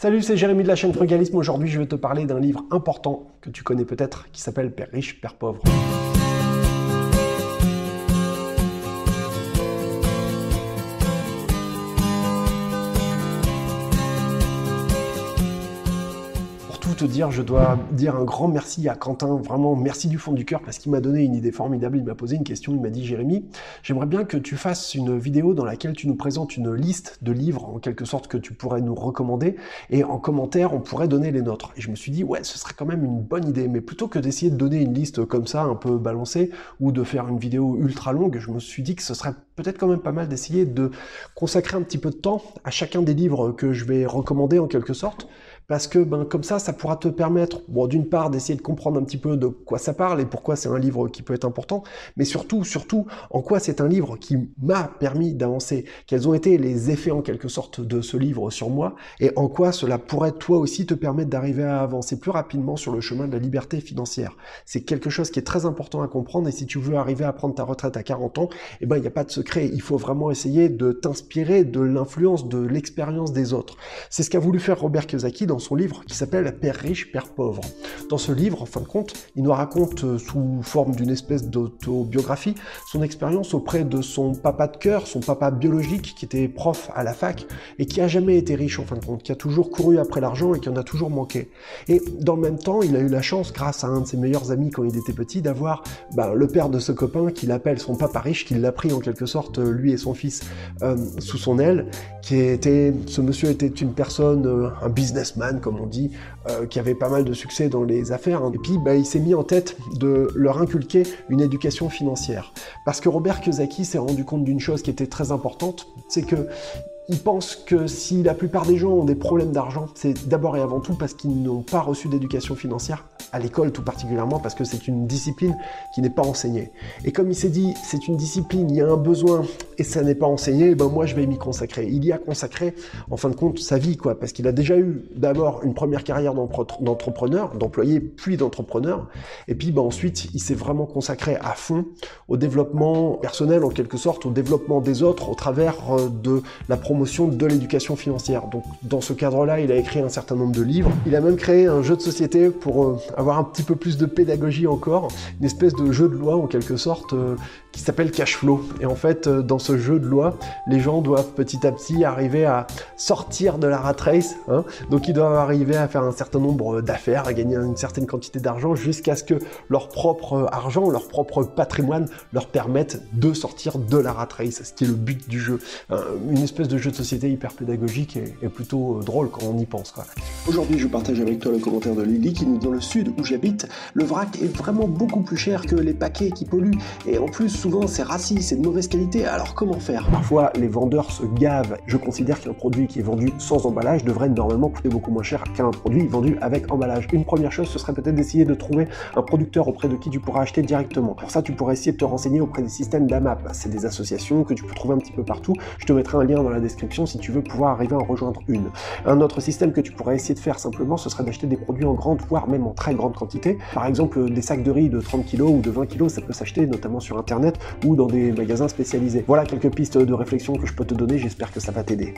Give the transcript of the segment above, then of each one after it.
Salut, c'est Jérémy de la chaîne Frugalisme. Aujourd'hui, je vais te parler d'un livre important que tu connais peut-être qui s'appelle Père riche, Père pauvre. Dire, je dois dire un grand merci à Quentin, vraiment merci du fond du cœur parce qu'il m'a donné une idée formidable, il m'a posé une question, il m'a dit Jérémy, j'aimerais bien que tu fasses une vidéo dans laquelle tu nous présentes une liste de livres en quelque sorte que tu pourrais nous recommander. Et en commentaire on pourrait donner les nôtres. Et je me suis dit ouais ce serait quand même une bonne idée, mais plutôt que d'essayer de donner une liste comme ça un peu balancée ou de faire une vidéo ultra longue, je me suis dit que ce serait peut-être quand même pas mal d'essayer de consacrer un petit peu de temps à chacun des livres que je vais recommander en quelque sorte parce que ben, comme ça, ça pourra te permettre, bon, d'une part, d'essayer de comprendre un petit peu de quoi ça parle et pourquoi c'est un livre qui peut être important, mais surtout, surtout, en quoi c'est un livre qui m'a permis d'avancer, quels ont été les effets en quelque sorte de ce livre sur moi, et en quoi cela pourrait toi aussi te permettre d'arriver à avancer plus rapidement sur le chemin de la liberté financière. C'est quelque chose qui est très important à comprendre, et si tu veux arriver à prendre ta retraite à 40 ans, eh ben, il n'y a pas de secret, il faut vraiment essayer de t'inspirer de l'influence, de l'expérience des autres. C'est ce qu'a voulu faire Robert Kiyosaki dans son livre qui s'appelle Père riche, Père pauvre. Dans ce livre, en fin de compte, il nous raconte euh, sous forme d'une espèce d'autobiographie son expérience auprès de son papa de cœur, son papa biologique qui était prof à la fac et qui a jamais été riche en fin de compte, qui a toujours couru après l'argent et qui en a toujours manqué. Et dans le même temps, il a eu la chance, grâce à un de ses meilleurs amis quand il était petit, d'avoir ben, le père de ce copain qu'il appelle son papa riche, qui l'a pris en quelque sorte, lui et son fils, euh, sous son aile, qui était, ce monsieur était une personne, euh, un businessman, comme on dit, euh, qui avait pas mal de succès dans les affaires. Hein. Et puis, bah, il s'est mis en tête de leur inculquer une éducation financière. Parce que Robert Kiyosaki s'est rendu compte d'une chose qui était très importante, c'est que il pense que si la plupart des gens ont des problèmes d'argent, c'est d'abord et avant tout parce qu'ils n'ont pas reçu d'éducation financière, à l'école tout particulièrement, parce que c'est une discipline qui n'est pas enseignée. Et comme il s'est dit, c'est une discipline, il y a un besoin, et ça n'est pas enseigné, ben moi je vais m'y consacrer. Il y a consacré, en fin de compte, sa vie, quoi, parce qu'il a déjà eu d'abord une première carrière d'entrepreneur, d'employé, puis d'entrepreneur, et puis ben, ensuite il s'est vraiment consacré à fond au développement personnel, en quelque sorte, au développement des autres, au travers euh, de la promotion de l'éducation financière. Donc dans ce cadre-là, il a écrit un certain nombre de livres. Il a même créé un jeu de société pour euh, avoir un petit peu plus de pédagogie encore, une espèce de jeu de loi en quelque sorte euh, qui s'appelle Cash Flow. Et en fait, euh, dans ce jeu de loi, les gens doivent petit à petit arriver à sortir de la rat race. Hein. Donc ils doivent arriver à faire un certain nombre d'affaires, à gagner une certaine quantité d'argent jusqu'à ce que leur propre argent, leur propre patrimoine leur permette de sortir de la rat race, ce qui est le but du jeu. Une espèce de jeu de société hyper pédagogique et, plutôt euh, drôle quand on y pense. Aujourd'hui, je partage avec toi le commentaire de Lily qui nous dit dans le sud où j'habite, le vrac est vraiment beaucoup plus cher que les paquets qui polluent et en plus souvent c'est raciste, c'est de mauvaise qualité, alors comment faire? Parfois les vendeurs se gavent. Je considère qu'un produit qui est vendu sans emballage devrait normalement coûter beaucoup moins cher qu'un produit vendu avec emballage. Une première chose, ce serait peut-être d'essayer de trouver un producteur auprès de qui tu pourras acheter directement. Pour ça, tu pourrais essayer de te renseigner auprès des systèmes d'AMAP. C'est des associations que tu peux trouver un petit peu partout. Je te mettrai un lien dans la description si tu veux pouvoir arriver à en rejoindre une. Un autre système que tu pourrais essayer de faire simplement, ce serait d'acheter des produits en grande, voire même en très grande quantité. Par exemple, des sacs de riz de 30 kg ou de 20 kg, ça peut s'acheter notamment sur Internet ou dans des magasins spécialisés. Voilà quelques pistes de réflexion que je peux te donner, j'espère que ça va t'aider.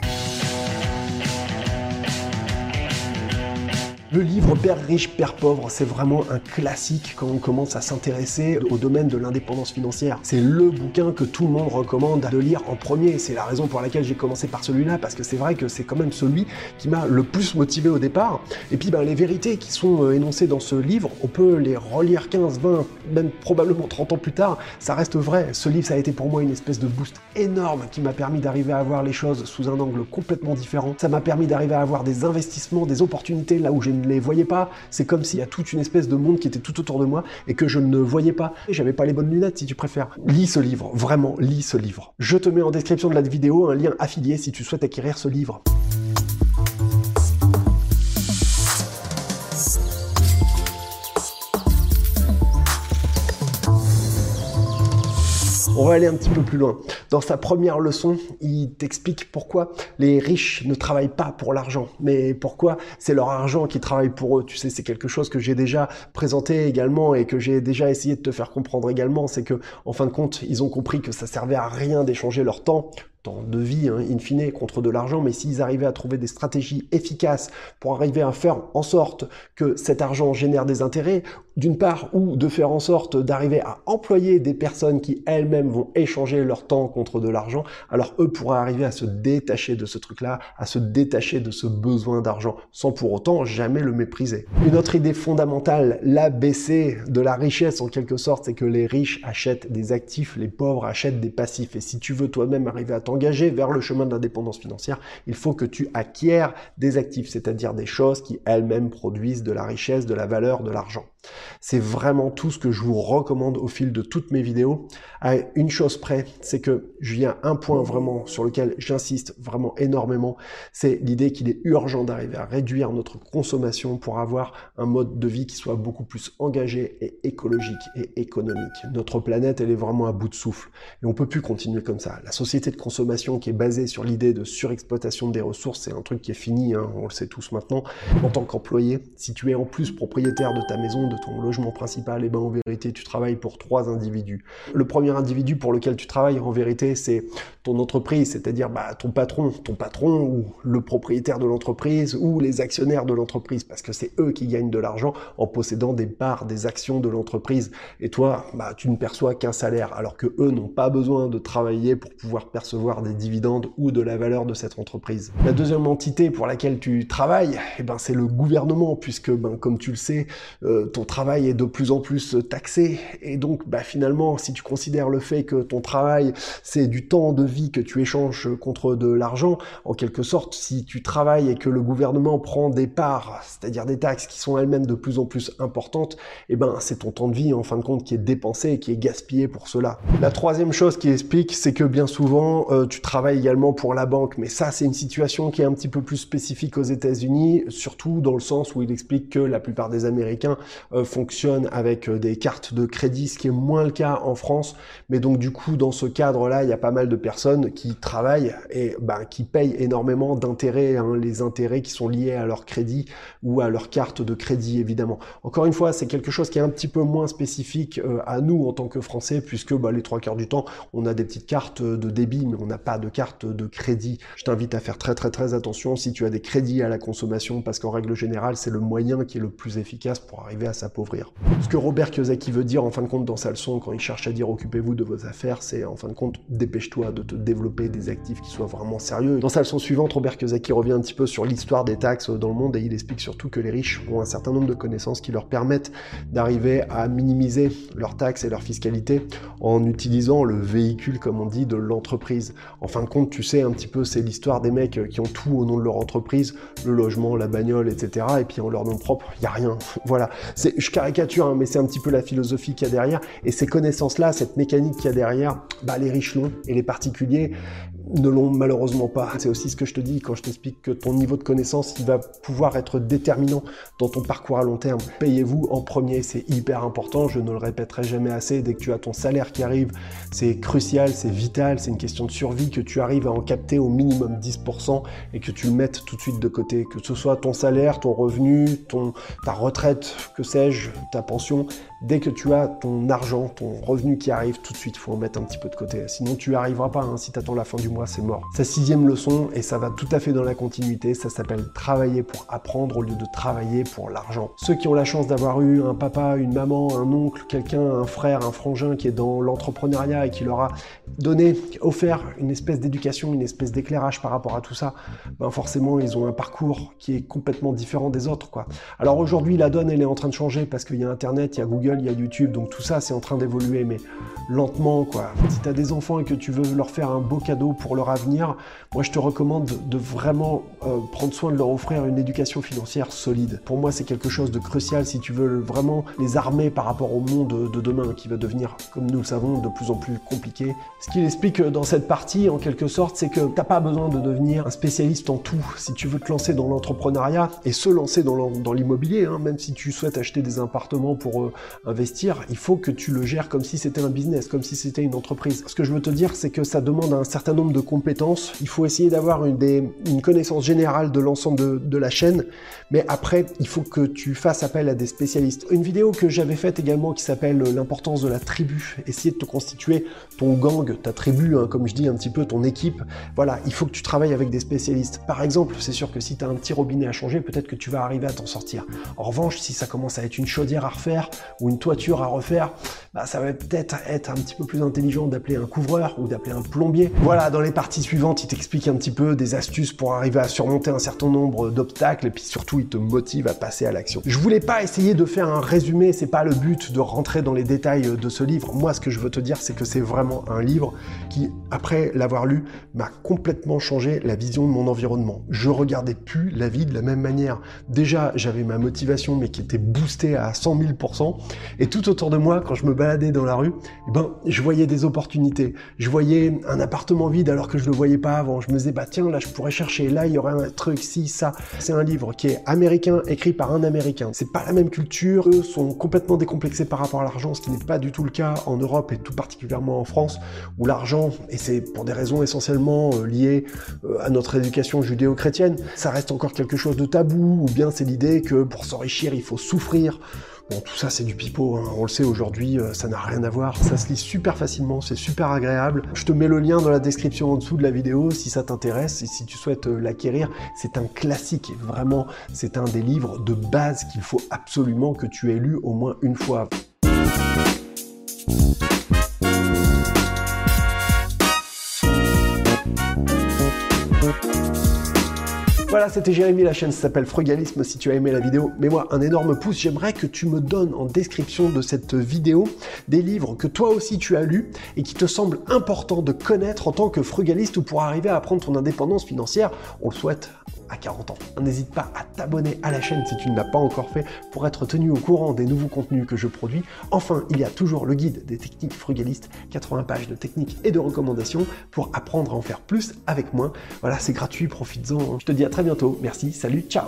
Le livre Père riche, Père pauvre, c'est vraiment un classique quand on commence à s'intéresser au domaine de l'indépendance financière. C'est le bouquin que tout le monde recommande de lire en premier. C'est la raison pour laquelle j'ai commencé par celui-là, parce que c'est vrai que c'est quand même celui qui m'a le plus motivé au départ. Et puis ben, les vérités qui sont euh, énoncées dans ce livre, on peut les relire 15, 20, même probablement 30 ans plus tard, ça reste vrai. Ce livre, ça a été pour moi une espèce de boost énorme qui m'a permis d'arriver à voir les choses sous un angle complètement différent. Ça m'a permis d'arriver à avoir des investissements, des opportunités là où j'ai ne les voyais pas. C'est comme s'il y a toute une espèce de monde qui était tout autour de moi et que je ne voyais pas. J'avais pas les bonnes lunettes, si tu préfères. Lis ce livre, vraiment, lis ce livre. Je te mets en description de la vidéo un lien affilié si tu souhaites acquérir ce livre. On va aller un petit peu plus loin. Dans sa première leçon, il t'explique pourquoi les riches ne travaillent pas pour l'argent, mais pourquoi c'est leur argent qui travaille pour eux. Tu sais, c'est quelque chose que j'ai déjà présenté également et que j'ai déjà essayé de te faire comprendre également, c'est que en fin de compte, ils ont compris que ça servait à rien d'échanger leur temps temps de vie, hein, in fine, contre de l'argent, mais s'ils arrivaient à trouver des stratégies efficaces pour arriver à faire en sorte que cet argent génère des intérêts, d'une part, ou de faire en sorte d'arriver à employer des personnes qui elles-mêmes vont échanger leur temps contre de l'argent, alors eux pourraient arriver à se détacher de ce truc-là, à se détacher de ce besoin d'argent, sans pour autant jamais le mépriser. Une autre idée fondamentale, l'ABC de la richesse en quelque sorte, c'est que les riches achètent des actifs, les pauvres achètent des passifs. Et si tu veux toi-même arriver à t'engager vers le chemin de l'indépendance financière, il faut que tu acquiers des actifs, c'est-à-dire des choses qui elles-mêmes produisent de la richesse, de la valeur, de l'argent. C'est vraiment tout ce que je vous recommande au fil de toutes mes vidéos. À une chose près, c'est que y a un point vraiment sur lequel j'insiste vraiment énormément, c'est l'idée qu'il est urgent d'arriver à réduire notre consommation pour avoir un mode de vie qui soit beaucoup plus engagé et écologique et économique. Notre planète, elle est vraiment à bout de souffle et on peut plus continuer comme ça. La société de consommation qui est basée sur l'idée de surexploitation des ressources, c'est un truc qui est fini, hein, on le sait tous maintenant. En tant qu'employé, si tu es en plus propriétaire de ta maison, de ton logement principal, et eh ben en vérité, tu travailles pour trois individus. Le premier individu pour lequel tu travailles, en vérité, c'est ton entreprise, c'est-à-dire bah, ton patron, ton patron ou le propriétaire de l'entreprise ou les actionnaires de l'entreprise, parce que c'est eux qui gagnent de l'argent en possédant des parts, des actions de l'entreprise. Et toi, bah, tu ne perçois qu'un salaire, alors que eux n'ont pas besoin de travailler pour pouvoir percevoir des dividendes ou de la valeur de cette entreprise. La deuxième entité pour laquelle tu travailles, eh ben, c'est le gouvernement, puisque ben, comme tu le sais, euh, ton travail est de plus en plus taxé. Et donc, bah, finalement, si tu considères le fait que ton travail, c'est du temps de vie que tu échanges contre de l'argent, en quelque sorte, si tu travailles et que le gouvernement prend des parts, c'est-à-dire des taxes qui sont elles-mêmes de plus en plus importantes, eh ben, c'est ton temps de vie, en fin de compte, qui est dépensé et qui est gaspillé pour cela. La troisième chose qui explique, c'est que bien souvent, euh, tu travailles également pour la banque, mais ça, c'est une situation qui est un petit peu plus spécifique aux États-Unis, surtout dans le sens où il explique que la plupart des Américains euh, fonctionnent avec euh, des cartes de crédit, ce qui est moins le cas en France. Mais donc du coup, dans ce cadre-là, il y a pas mal de personnes qui travaillent et ben, qui payent énormément d'intérêts, hein, les intérêts qui sont liés à leur crédit ou à leur carte de crédit, évidemment. Encore une fois, c'est quelque chose qui est un petit peu moins spécifique euh, à nous en tant que Français, puisque bah, les trois quarts du temps, on a des petites cartes de débit, mais on n'a pas de carte de crédit. Je t'invite à faire très très très attention si tu as des crédits à la consommation, parce qu'en règle générale, c'est le moyen qui est le plus efficace pour arriver à s'appauvrir. Ce que Robert Kiyosaki veut dire en fin de compte dans sa leçon quand il cherche à dire occupez-vous de vos affaires, c'est en fin de compte dépêche-toi de te développer des actifs qui soient vraiment sérieux. Dans sa leçon suivante, Robert Kiyosaki revient un petit peu sur l'histoire des taxes dans le monde et il explique surtout que les riches ont un certain nombre de connaissances qui leur permettent d'arriver à minimiser leurs taxes et leur fiscalité en utilisant le véhicule, comme on dit, de l'entreprise. En fin de compte, tu sais un petit peu, c'est l'histoire des mecs qui ont tout au nom de leur entreprise, le logement, la bagnole, etc. Et puis en leur nom propre, il n'y a rien. Voilà. Je caricature, hein, mais c'est un petit peu la philosophie qu'il y a derrière. Et ces connaissances-là, cette mécanique qu'il y a derrière, bah, les riches l'ont et les particuliers ne l'ont malheureusement pas. C'est aussi ce que je te dis quand je t'explique que ton niveau de connaissance, il va pouvoir être déterminant dans ton parcours à long terme. Payez-vous en premier, c'est hyper important, je ne le répéterai jamais assez. Dès que tu as ton salaire qui arrive, c'est crucial, c'est vital, c'est une question de survie que tu arrives à en capter au minimum 10% et que tu le mettes tout de suite de côté. Que ce soit ton salaire, ton revenu, ta retraite, que sais-je, ta pension, dès que tu as ton argent, ton revenu qui arrive, tout de suite, il faut en mettre un petit peu de côté. Sinon, tu n'y arriveras pas. Hein. Si tu attends la fin du mois, c'est mort. Sa sixième leçon, et ça va tout à fait dans la continuité, ça s'appelle travailler pour apprendre au lieu de travailler pour l'argent. Ceux qui ont la chance d'avoir eu un papa, une maman, un oncle, quelqu'un, un frère, un frangin qui est dans l'entrepreneuriat et qui leur a donné, offert une espèce d'éducation, une espèce d'éclairage par rapport à tout ça, ben forcément, ils ont un parcours qui est complètement différent des autres. Quoi. Alors aujourd'hui, la donne, elle est en train de changer parce qu'il y a Internet, il y a Google, il y a YouTube, donc tout ça, c'est en train d'évoluer, mais lentement, quoi. Si tu as des enfants et que tu veux leur faire un beau cadeau pour leur avenir, moi, je te recommande de vraiment euh, prendre soin de leur offrir une éducation financière solide. Pour moi, c'est quelque chose de crucial si tu veux vraiment les armer par rapport au monde de demain qui va devenir, comme nous le savons, de plus en plus compliqué. Ce qu'il explique dans cette partie, en quelque sorte, c'est que t'as pas besoin de devenir un spécialiste en tout. Si tu veux te lancer dans l'entrepreneuriat et se lancer dans l'immobilier, hein, même si tu souhaites acheter des appartements pour euh, investir, il faut que tu le gères comme si c'était un business, comme si c'était une entreprise. Ce que je veux te dire, c'est que ça demande un certain nombre de compétences. Il faut essayer d'avoir une, connaissance générale de l'ensemble de, de, la chaîne, mais après, il faut que tu fasses appel à des spécialistes. Une vidéo que j'avais faite également qui s'appelle l'importance de la tribu, essayer de te constituer ton gang, ta tribu, hein, comme je dis un petit peu, ton équipe. Voilà, il faut que tu travailles avec des spécialistes. Par exemple, c'est sûr que si tu as un petit robinet à changer, peut-être que tu vas arriver à t'en sortir. En revanche, si ça commence à être une chaudière à refaire ou une toiture à refaire, bah, ça va peut-être être un petit peu plus intelligent d'appeler un couvreur ou d'appeler un plombier. Voilà, dans les parties suivantes, il t'explique un petit peu des astuces pour arriver à surmonter un certain nombre d'obstacles et puis surtout, il te motive à passer à l'action. Je voulais pas essayer de faire un résumé, c'est pas le but de rentrer dans les détails de ce livre. Moi, ce que je veux te dire, c'est que c'est vraiment un livre qui, après l'avoir lu, m'a complètement changé la vision de mon environnement. Je regardais plus la vie de la même manière. Déjà, j'avais ma motivation, mais qui était boostée à 100 000%. Et tout autour de moi, quand je me baladais dans la rue, eh ben, je voyais des opportunités. Je voyais un appartement vide alors que je le voyais pas avant. Je me disais, bah tiens, là, je pourrais chercher. Là, il y aurait un truc, si, ça. C'est un livre qui est américain, écrit par un américain. C'est pas la même culture. Eux sont complètement décomplexés par rapport à l'argent, ce qui n'est pas du tout le cas en Europe et tout particulièrement en France, où l'argent, et c'est pour des raisons essentiellement euh, liées euh, à notre éducation judéo-chrétienne, ça reste encore quelque chose de tabou, ou bien c'est l'idée que pour s'enrichir, il faut souffrir. Bon, tout ça, c'est du pipeau, hein. on le sait aujourd'hui, euh, ça n'a rien à voir. Ça se lit super facilement, c'est super agréable. Je te mets le lien dans la description en dessous de la vidéo si ça t'intéresse et si tu souhaites l'acquérir. C'est un classique, vraiment, c'est un des livres de base qu'il faut absolument que tu aies lu au moins une fois. Voilà, c'était Jérémy, la chaîne s'appelle Frugalisme. Si tu as aimé la vidéo, mets-moi un énorme pouce. J'aimerais que tu me donnes en description de cette vidéo des livres que toi aussi tu as lus et qui te semblent importants de connaître en tant que frugaliste ou pour arriver à prendre ton indépendance financière. On le souhaite à 40 ans. N'hésite pas à t'abonner à la chaîne si tu ne l'as pas encore fait pour être tenu au courant des nouveaux contenus que je produis. Enfin, il y a toujours le guide des techniques frugalistes, 80 pages de techniques et de recommandations pour apprendre à en faire plus avec moins. Voilà, c'est gratuit, profites-en. Je te dis à très bientôt. Merci, salut, ciao